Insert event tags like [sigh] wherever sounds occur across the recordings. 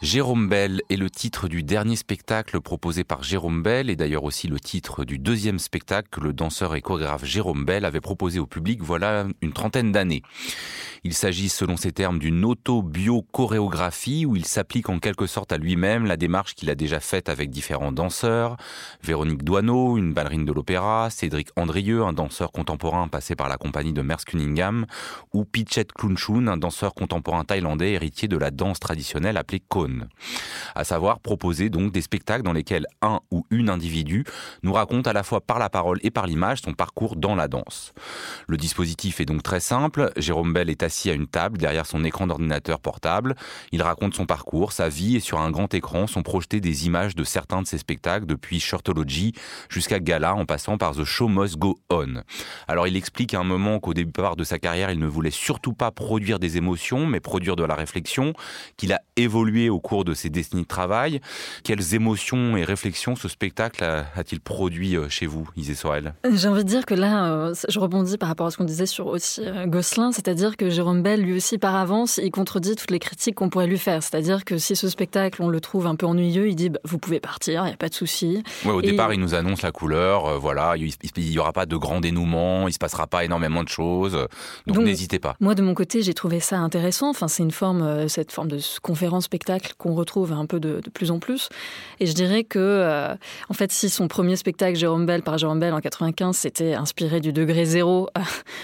Jérôme Bell est le titre du dernier spectacle proposé par Jérôme Bell et d'ailleurs aussi le titre du deuxième spectacle que le danseur et chorégraphe Jérôme Bell avait proposé au public voilà une trentaine d'années. Il s'agit selon ses termes d'une auto-bio-chorégraphie où il s'applique en quelque sorte à lui-même la démarche qu'il a déjà faite avec différents danseurs, Véronique Doineau, une ballerine de l'opéra, Cédric Andrieux, un danseur contemporain passé par la compagnie de Merce Cunningham, ou Pichet Klunchun, un danseur contemporain thaïlandais héritier de la danse traditionnelle appelée À savoir proposer donc des spectacles dans lesquels un ou une individu nous raconte à la fois par la parole et par l'image son parcours dans la danse. Le dispositif est donc très simple. Jérôme Bell est assis à une table derrière son écran d'ordinateur portable. Il raconte son parcours, sa vie et sur un grand écran sont projetées des images de certains de ses spectacles depuis Shortology jusqu'à Gala en passant par The Show Must Go On. Alors il explique à un moment qu'au départ de sa carrière, il ne voulait surtout pas produire des émotions mais produire de la réflexion, qu'il a évolué au cours de ses décennies de travail. Quelles émotions et réflexions ce spectacle a-t-il produit euh, chez vous, Isée Sorel? J'ai envie de dire que là, euh, je rebondis par rapport à ce qu'on disait sur aussi euh, Gosselin, c'est-à-dire que Jérôme Bell, lui aussi, par avance, il contredit toutes les critiques qu'on pourrait lui faire. C'est-à-dire que si ce spectacle, on le trouve un peu ennuyeux, il dit bah, vous pouvez partir, il n'y a pas de souci. Ouais, au départ, il nous annonce la couleur, euh, voilà, il n'y aura pas de grand dénouement, il se passera pas énormément de choses, donc, n'hésitez pas. Moi, de mon côté, j'ai trouvé ça intéressant. Enfin, c'est une forme, euh, cette forme de qu'on retrouve un peu de, plus en plus. Et je dirais que, euh, en fait, si son premier spectacle, Jérôme Bell, par Jérôme Bell en 95, c'était inspiré du degré zéro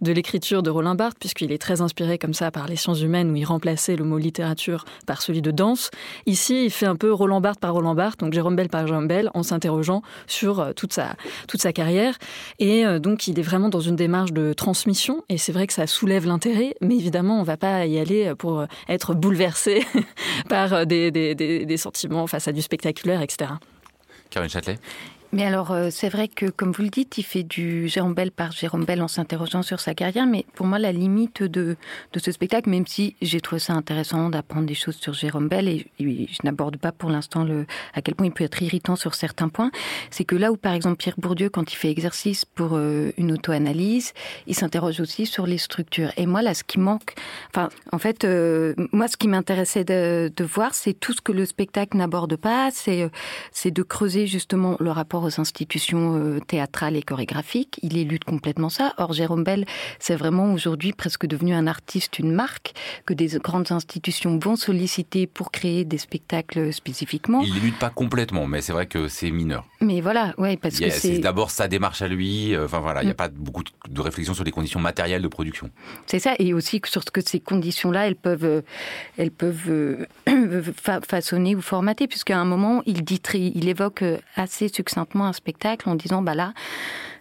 de l'écriture de Roland Barthes, puisqu'il est très inspiré comme ça par les sciences humaines où il remplaçait le mot littérature par celui de danse. Ici, il fait un peu Roland Barthes par Roland Barthes, donc Jérôme Bell par Jérôme Bell, en s'interrogeant sur euh, toute sa, toute sa carrière. Et euh, donc, il est vraiment dans une démarche de transmission. Et c'est vrai que ça soulève l'intérêt, mais évidemment, on ne va pas y aller pour être bouleversé [laughs] par des, des, des sentiments face à du spectaculaire, etc. Karine Châtelet mais alors, euh, c'est vrai que, comme vous le dites, il fait du Jérôme Bell par Jérôme Bell en s'interrogeant sur sa carrière. Mais pour moi, la limite de, de ce spectacle, même si j'ai trouvé ça intéressant d'apprendre des choses sur Jérôme Bell, et, je n'aborde pas pour l'instant à quel point il peut être irritant sur certains points, c'est que là où, par exemple, Pierre Bourdieu, quand il fait exercice pour euh, une auto-analyse, il s'interroge aussi sur les structures. Et moi, là, ce qui manque, enfin, en fait, euh, moi, ce qui m'intéressait de, de voir, c'est tout ce que le spectacle n'aborde pas, c'est c'est de creuser justement le rapport aux institutions euh, théâtrales et chorégraphiques. Il élude complètement ça. Or, Jérôme Bell, c'est vraiment aujourd'hui presque devenu un artiste, une marque, que des grandes institutions vont solliciter pour créer des spectacles spécifiquement. Il élude pas complètement, mais c'est vrai que c'est mineur. Mais voilà, ouais, parce que c'est d'abord sa démarche à lui. Euh, enfin voilà, il n'y a mm. pas beaucoup de réflexion sur les conditions matérielles de production. C'est ça, et aussi sur ce que ces conditions-là, elles peuvent, euh, elles peuvent [clears throat] façonner ou formater, puisqu'à un moment, il dit, il évoque assez succinctement un spectacle en disant bah là,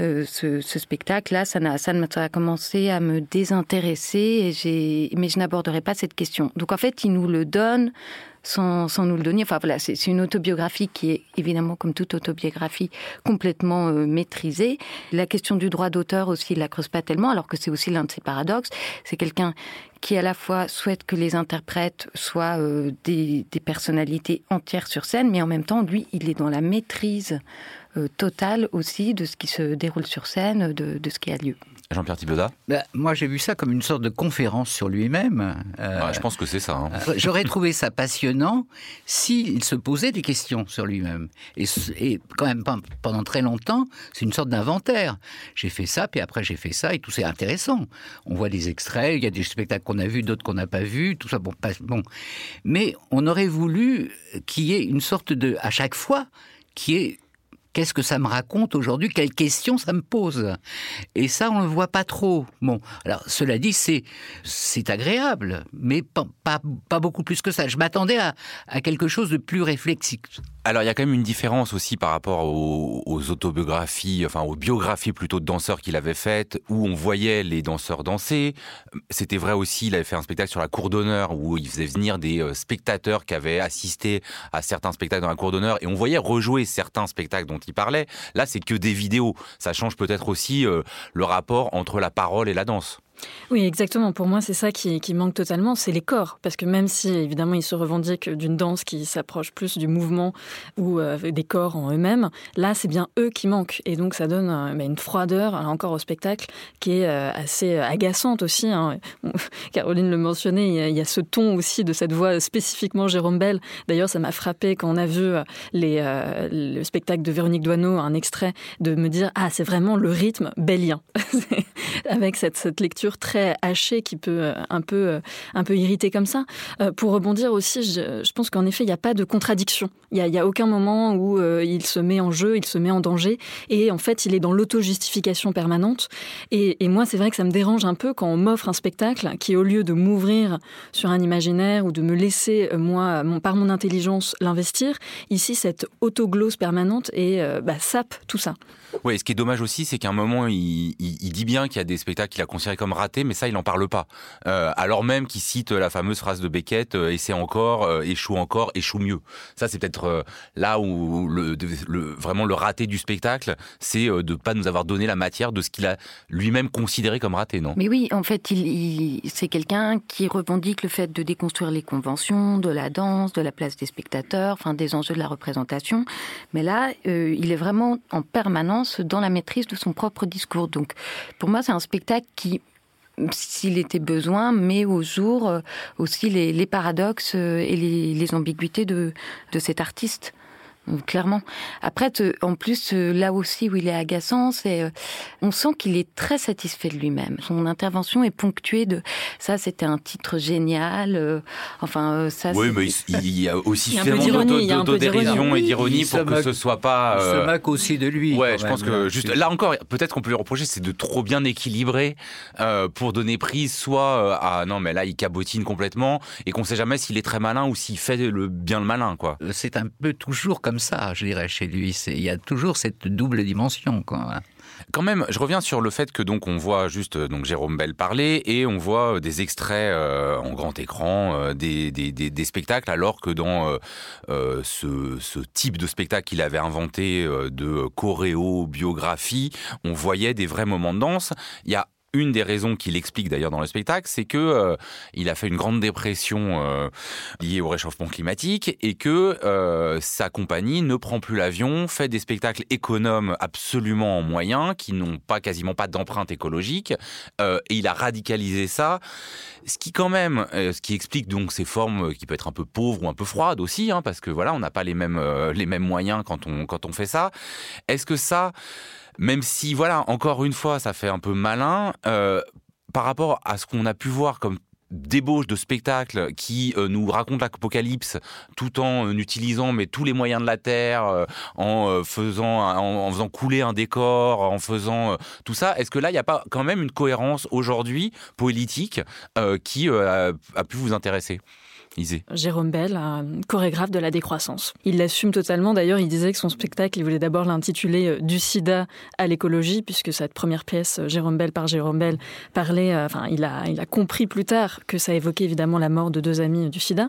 euh, ce, spectacle-là, ça, ça a commencé à me désintéresser, mais je n'aborderai pas cette question. Donc en fait, il nous le donne sans, nous le donner. Enfin voilà, c'est une autobiographie qui est évidemment, comme toute autobiographie, complètement euh, maîtrisée. La question du droit d'auteur aussi, il la creuse pas tellement, alors que c'est aussi l'un de ses paradoxes. C'est quelqu'un qui à la fois souhaite que les interprètes soient euh, des, personnalités entières sur scène, mais en même temps, lui, il est dans la maîtrise totale aussi de ce qui se déroule sur scène, de ce qui a lieu. Jean-Pierre Thibaudat bah, Moi, j'ai vu ça comme une sorte de conférence sur lui-même. Euh, je pense que c'est ça. Hein. Euh, j'aurais trouvé ça passionnant s'il se posait des questions sur lui-même. Et, quand même, pendant très longtemps, c'est une sorte d'inventaire. J'ai fait ça, puis après j'ai fait ça, et tout c'est intéressant. On voit des extraits, il y a des spectacles qu'on a vus, d'autres qu'on n'a pas vus, tout ça. Bon, bon. Mais on aurait voulu qu'il y ait une sorte de, à chaque fois, qui est Qu'est-ce que ça me raconte aujourd'hui? Quelles questions ça me pose? Et ça, on ne le voit pas trop. Bon, alors cela dit, c'est c'est agréable, mais pas, pas, beaucoup plus que ça. Je m'attendais à, à quelque chose de plus réflexif. Alors il y a quand même une différence aussi par rapport aux, autobiographies, enfin aux biographies plutôt de danseurs qu'il avait faites, où on voyait les danseurs danser. C'était vrai aussi, il avait fait un spectacle sur la cour d'honneur, où il faisait venir des euh, spectateurs qui avaient assisté à certains spectacles dans la cour d'honneur, et on voyait rejouer certains spectacles dont parlait. Là, c'est que des vidéos. Ça change peut-être aussi euh, le rapport entre la parole et la danse. Oui, exactement. Pour moi, c'est ça qui, manque totalement, c'est les corps. Parce que même si, évidemment, ils se revendiquent d'une danse qui s'approche plus du mouvement ou euh, des corps en eux-mêmes, là, c'est bien eux qui manquent. Et donc, ça donne euh, une froideur, encore au spectacle, qui est euh, assez agaçante aussi. Hein. [laughs] Caroline le mentionnait, il y, a, ce ton aussi de cette voix spécifiquement Jérôme Bell. D'ailleurs, ça m'a frappé quand on a vu le spectacle de Véronique Doineau, un extrait, de me dire, ah, c'est vraiment le rythme bellien. [laughs] Avec cette lecture très hachée qui peut euh, un peu, euh, un peu irriter comme ça. Euh, pour rebondir aussi, je, pense qu'en effet, il n'y a pas de contradiction. Il n'y a, aucun moment où il se met en jeu, il se met en danger. Et en fait, il est dans l'auto-justification permanente. Et, moi, c'est vrai que ça me dérange un peu quand on m'offre un spectacle qui, au lieu de m'ouvrir sur un imaginaire ou de me laisser, moi, par mon intelligence, l'investir, ici, cette autoglose permanente et bah, sape tout ça. Oui, ce qui est dommage aussi, c'est qu'à un moment, il, il dit bien qu'il y a des spectacles qu'il a considérés comme ratés, mais ça, il n'en parle pas. Euh, alors même qu'il cite la fameuse phrase de Beckett euh, essaie encore, euh, échoue encore, échoue mieux. Ça, c'est peut-être là où vraiment le raté du spectacle, c'est de ne pas nous avoir donné la matière de ce qu'il a lui-même considéré comme raté, non? Mais oui, en fait, c'est quelqu'un qui revendique le fait de déconstruire les conventions, de la danse, de la place des spectateurs, enfin des enjeux de la représentation. Mais là, il est vraiment en permanence dans la maîtrise de son propre discours. Donc, pour moi, c'est un spectacle qui s'il était besoin, met au jour euh, aussi les, paradoxes euh, et les, ambiguïtés de cet artiste clairement. Après, en plus, euh, là aussi où il est agaçant, c'est, euh, on sent qu'il est très satisfait de lui-même. Son intervention est ponctuée de ça, c'était un titre génial. Euh, enfin, ça. Oui, mais il y a aussi suffisamment d'autodérision et d'ironie pour que ce soit pas. Il se moque aussi de lui. Ouais, je pense que juste là encore, peut-être qu'on peut lui reprocher, c'est de trop bien équilibrer pour donner prise, soit à non, mais là il cabotine complètement et qu'on sait jamais s'il est très malin ou s'il fait le bien le malin, quoi. C'est un peu toujours comme ça, je dirais, chez lui. Il y a toujours cette double dimension. Quand même, je reviens sur le fait que donc on voit juste donc Jérôme Bell parler et on voit euh, des extraits euh, en grand écran euh, des, des, des, spectacles, alors que dans ce, ce, type de spectacle qu'il avait inventé de choréo biographie, on voyait des vrais moments de danse. Il y a une des raisons qu'il explique d'ailleurs dans le spectacle, c'est que euh, il a fait une grande dépression euh, liée au réchauffement climatique et que euh, sa compagnie ne prend plus l'avion, fait des spectacles économes absolument en moyens qui n'ont pas quasiment pas d'empreinte écologique et il a radicalisé ça, ce qui quand même, ce qui explique donc ces formes qui peuvent être un peu pauvres ou un peu froides aussi, hein, parce que voilà, on n'a pas les mêmes les mêmes moyens quand on quand on fait ça. Est-ce que ça même si, voilà, encore une fois, ça fait un peu malin, euh, par rapport à ce qu'on a pu voir comme débauche de spectacles qui euh, nous racontent l'apocalypse tout en euh, utilisant mais tous les moyens de la terre en faisant en, faisant couler un décor en faisant tout ça est-ce que là il n'y a pas quand même une cohérence aujourd'hui politique qui a, pu vous intéresser? Jérôme Bell, chorégraphe de la décroissance. Il l'assume totalement. D'ailleurs, il disait que son spectacle, il voulait d'abord l'intituler euh, Du sida à l'écologie, puisque cette première pièce, euh, Jérôme Bell par Jérôme Bell, parlait, euh, enfin, il a, il a compris plus tard que ça évoquait évidemment la mort de deux amis du sida.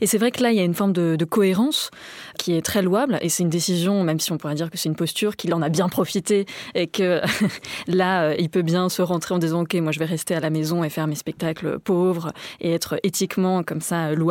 Et c'est vrai que là, il y a une forme de, cohérence qui est très louable. Et c'est une décision, même si on pourrait dire que c'est une posture, qu'il en a bien profité et que [laughs] là, il peut bien se rentrer en disant, OK, moi, je vais rester à la maison et faire mes spectacles pauvres et être éthiquement comme ça louable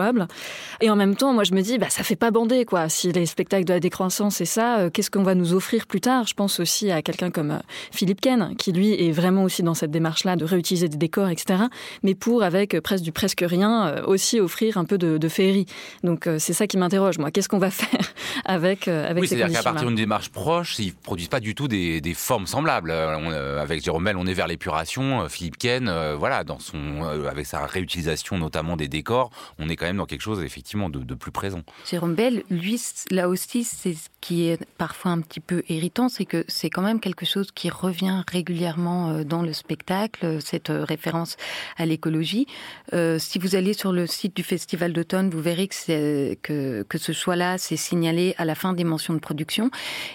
et en même temps, moi, je me dis, bah, ça fait pas bander, quoi. Si les spectacles de la décroissance et ça, euh, qu'est-ce qu'on va nous offrir plus tard? Je pense aussi à quelqu'un comme euh, Philippe Ken, qui lui est vraiment aussi dans cette démarche-là de réutiliser des décors, etc. Mais pour, avec euh, presque du presque rien, aussi offrir un peu de, féerie. Donc, c'est ça qui m'interroge, moi. Qu'est-ce qu'on va [laughs] faire avec, avec oui, c'est-à-dire qu'à partir d'une démarche proche, ils produisent pas du tout des, formes semblables. avec Jérôme Mel, on est vers l'épuration. Philippe Ken, voilà, dans son, avec sa réutilisation notamment des décors, on est quand même dans quelque chose effectivement de, plus présent. Jérôme Bell, lui, là aussi, c'est ce qui est parfois un petit peu irritant, c'est que c'est quand même quelque chose qui revient régulièrement euh, dans le spectacle, cette euh, référence à l'écologie. Euh, si vous allez sur le site du Festival d'automne, vous verrez que, que, que ce choix-là, c'est signalé à la fin des mentions de production.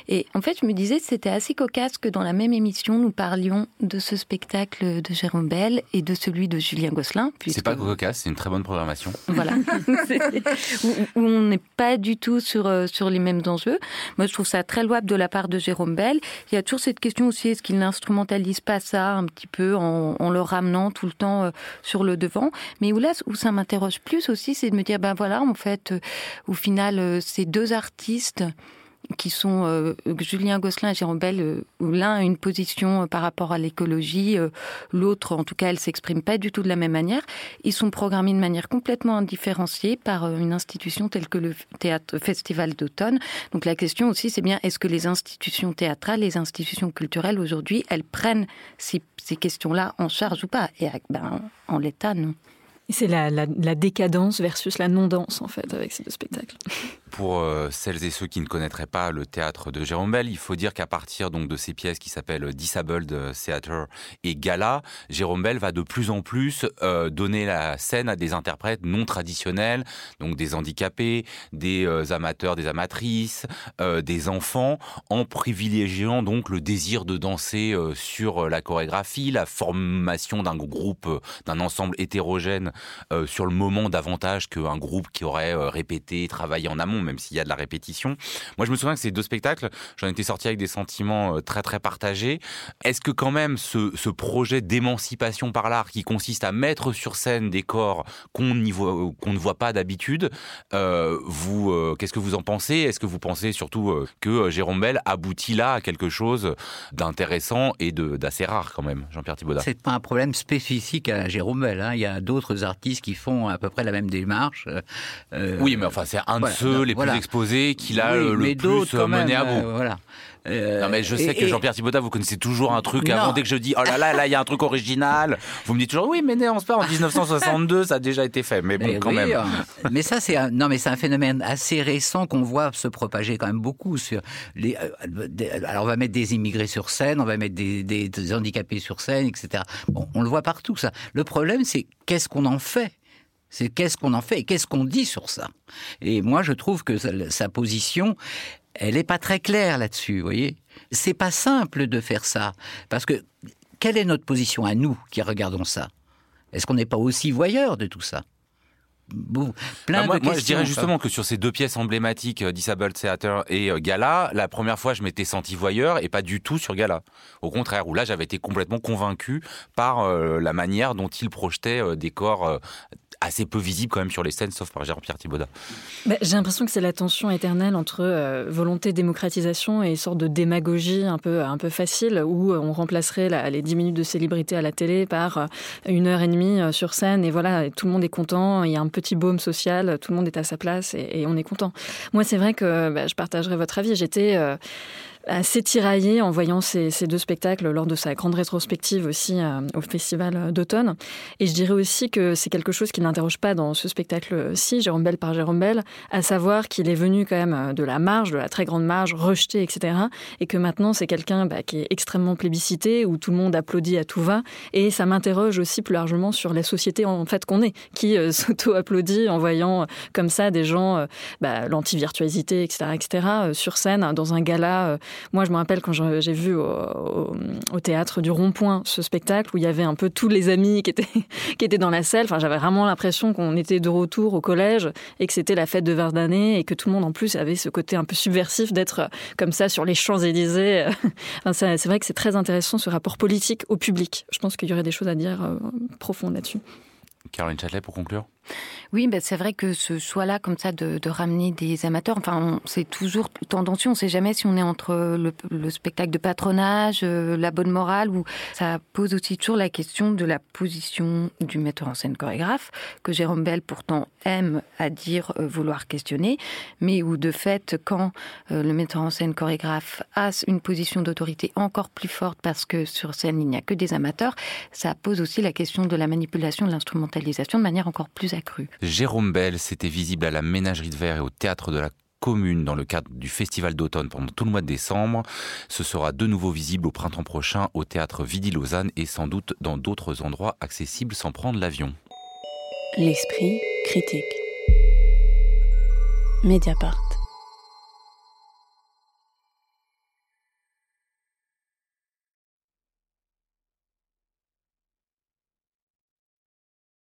Et en fait, je me disais, c'était assez cocasse que dans la même émission, nous parlions de ce spectacle de Jérôme Bell et de celui de Julien Gosselin. C'est pas cocasse, c'est une très bonne programmation. Voilà. [laughs] où, on n'est pas du tout sur, euh, sur les mêmes enjeux. Moi, je trouve ça très louable de la part de Jérôme Bell. Il y a toujours cette question aussi, est-ce qu'il n'instrumentalise pas ça un petit peu en, en, le ramenant tout le temps euh, sur le devant? Mais où là, où ça m'interroge plus aussi, c'est de me dire, ben voilà, en fait, euh, au final, ces deux artistes qui sont euh, Julien Gosselin et Jérôme Bell, euh, l'un a une position euh, par rapport à l'écologie, l'autre, en tout cas, elle s'exprime pas du tout de la même manière. Ils sont programmés de manière complètement indifférenciée par une institution telle que le théâtre Festival d'automne. Donc la question aussi, c'est bien est-ce que les institutions théâtrales, les institutions culturelles aujourd'hui, elles prennent ces, questions-là en charge ou pas? Et ben, en l'état, non. C'est la, la, décadence versus la non-danse, en fait, avec ces deux spectacles. Pour euh, celles et ceux qui ne connaîtraient pas le théâtre de Jérôme Bell, il faut dire qu'à partir donc de ces pièces qui s'appellent Disabled Theatre et Gala, Jérôme Bell va de plus en plus euh, donner la scène à des interprètes non traditionnels, donc des handicapés, des euh, amateurs, des amatrices, euh, des enfants, en privilégiant donc le désir de danser euh, sur la chorégraphie, la formation d'un groupe, d'un ensemble hétérogène sur le moment davantage qu'un groupe qui aurait répété, travaillé en amont même s'il y a de la répétition. Moi, je me souviens que ces deux spectacles, j'en étais sorti avec des sentiments euh, très très partagés. Est-ce que quand même ce, ce projet d'émancipation par l'art qui consiste à mettre sur scène des corps qu'on qu'on ne voit pas d'habitude, euh, vous, euh, qu'est-ce que vous en pensez? Est-ce que vous pensez surtout euh, que euh, Jérôme Bell aboutit là à quelque chose d'intéressant et d'assez rare quand même, Jean-Pierre Thibaudat? C'est pas un problème spécifique à Jérôme Bell. Hein. Il y a d'autres artistes qui font à peu près la même démarche. Euh, oui, mais enfin, c'est un de ceux les voilà. plus exposés qu'il a oui, le plus mené à bout. Euh, voilà. Euh, non mais je sais et, que Jean-Pierre Thibaudat, vous connaissez toujours un truc non. avant dès que je dis oh là là là il y a un truc original, vous me dites toujours oui mais né on se pas en 1962 ça a déjà été fait mais bon mais quand oui, même. Euh, mais ça c'est un, non mais c'est un phénomène assez récent qu'on voit se propager quand même beaucoup sur les euh, des, alors on va mettre des immigrés sur scène, on va mettre des, des, des handicapés sur scène etc. Bon on le voit partout ça. Le problème c'est qu'est-ce qu'on en fait c'est qu'est-ce qu'on en fait et qu'est-ce qu'on dit sur ça. Et moi, je trouve que sa, position, elle n'est pas très claire là-dessus, vous voyez. C'est pas simple de faire ça. Parce que, quelle est notre position à nous qui regardons ça? Est-ce qu'on n'est pas aussi voyeurs de tout ça? Bon, plein bah moi, de moi je dirais justement que sur ces deux pièces emblématiques, euh, Disabled Theater et euh, Gala, la première fois je m'étais senti voyeur et pas du tout sur Gala. Au contraire, où là j'avais été complètement convaincu par euh, la manière dont il projetait euh, des corps euh, assez peu visible quand même sur les scènes, sauf par Jean-Pierre Thibaudat. Bah, J'ai l'impression que c'est la tension éternelle entre euh, volonté de démocratisation et une sorte de démagogie un peu, un peu facile, où on remplacerait la, les 10 minutes de célébrité à la télé par euh, une heure et demie euh, sur scène, et voilà, et tout le monde est content, il y a un petit baume social, tout le monde est à sa place, et, on est content. Moi, c'est vrai que bah, je partagerai votre avis, j'étais... Euh, assez tiraillé en voyant ces, deux spectacles lors de sa grande rétrospective aussi euh, au festival d'automne. Et je dirais aussi que c'est quelque chose qui n'interroge pas dans ce spectacle-ci, Jérôme Bell par Jérôme Bell, à savoir qu'il est venu quand même de la marge, de la très grande marge, rejeté, etc. Et que maintenant c'est quelqu'un bah, qui est extrêmement plébiscité, où tout le monde applaudit à tout va. Et ça m'interroge aussi plus largement sur la société en fait qu'on est, qui euh, [laughs] s'auto-applaudit en voyant euh, comme ça des gens, euh, bah, l'anti-virtuosité, etc., etc., euh, sur scène, dans un gala euh, moi, je me rappelle quand j'ai vu au, théâtre du Rond-Point ce spectacle où il y avait un peu tous les amis qui étaient, [laughs] qui étaient dans la salle. Enfin, j'avais vraiment l'impression qu'on était de retour au collège et que c'était la fête de Verdanet et que tout le monde en plus avait ce côté un peu subversif d'être comme ça sur les Champs-Élysées. [laughs] Enfin, c'est vrai que c'est très intéressant ce rapport politique au public. Je pense qu'il y aurait des choses à dire euh, profondes là-dessus. Caroline Châtelet, pour conclure oui, ben c'est vrai que ce choix-là, comme ça, de, ramener des amateurs, enfin, c'est toujours tendancieux. On ne sait jamais si on est entre le, le spectacle de patronage, euh, la bonne morale, ou ça pose aussi toujours la question de la position du metteur en scène chorégraphe, que Jérôme Bell pourtant aime à dire euh, vouloir questionner, mais où de fait, quand euh, le metteur en scène chorégraphe a une position d'autorité encore plus forte parce que sur scène il n'y a que des amateurs, ça pose aussi la question de la manipulation, de l'instrumentalisation de manière encore plus accrue. Jérôme Bell, c'était visible à la Ménagerie de Verre et au Théâtre de la commune dans le cadre du festival d'automne pendant tout le mois de décembre. Ce sera de nouveau visible au printemps prochain au théâtre Vidi-Lausanne et sans doute dans d'autres endroits accessibles sans prendre l'avion. L'esprit critique. Mediapart.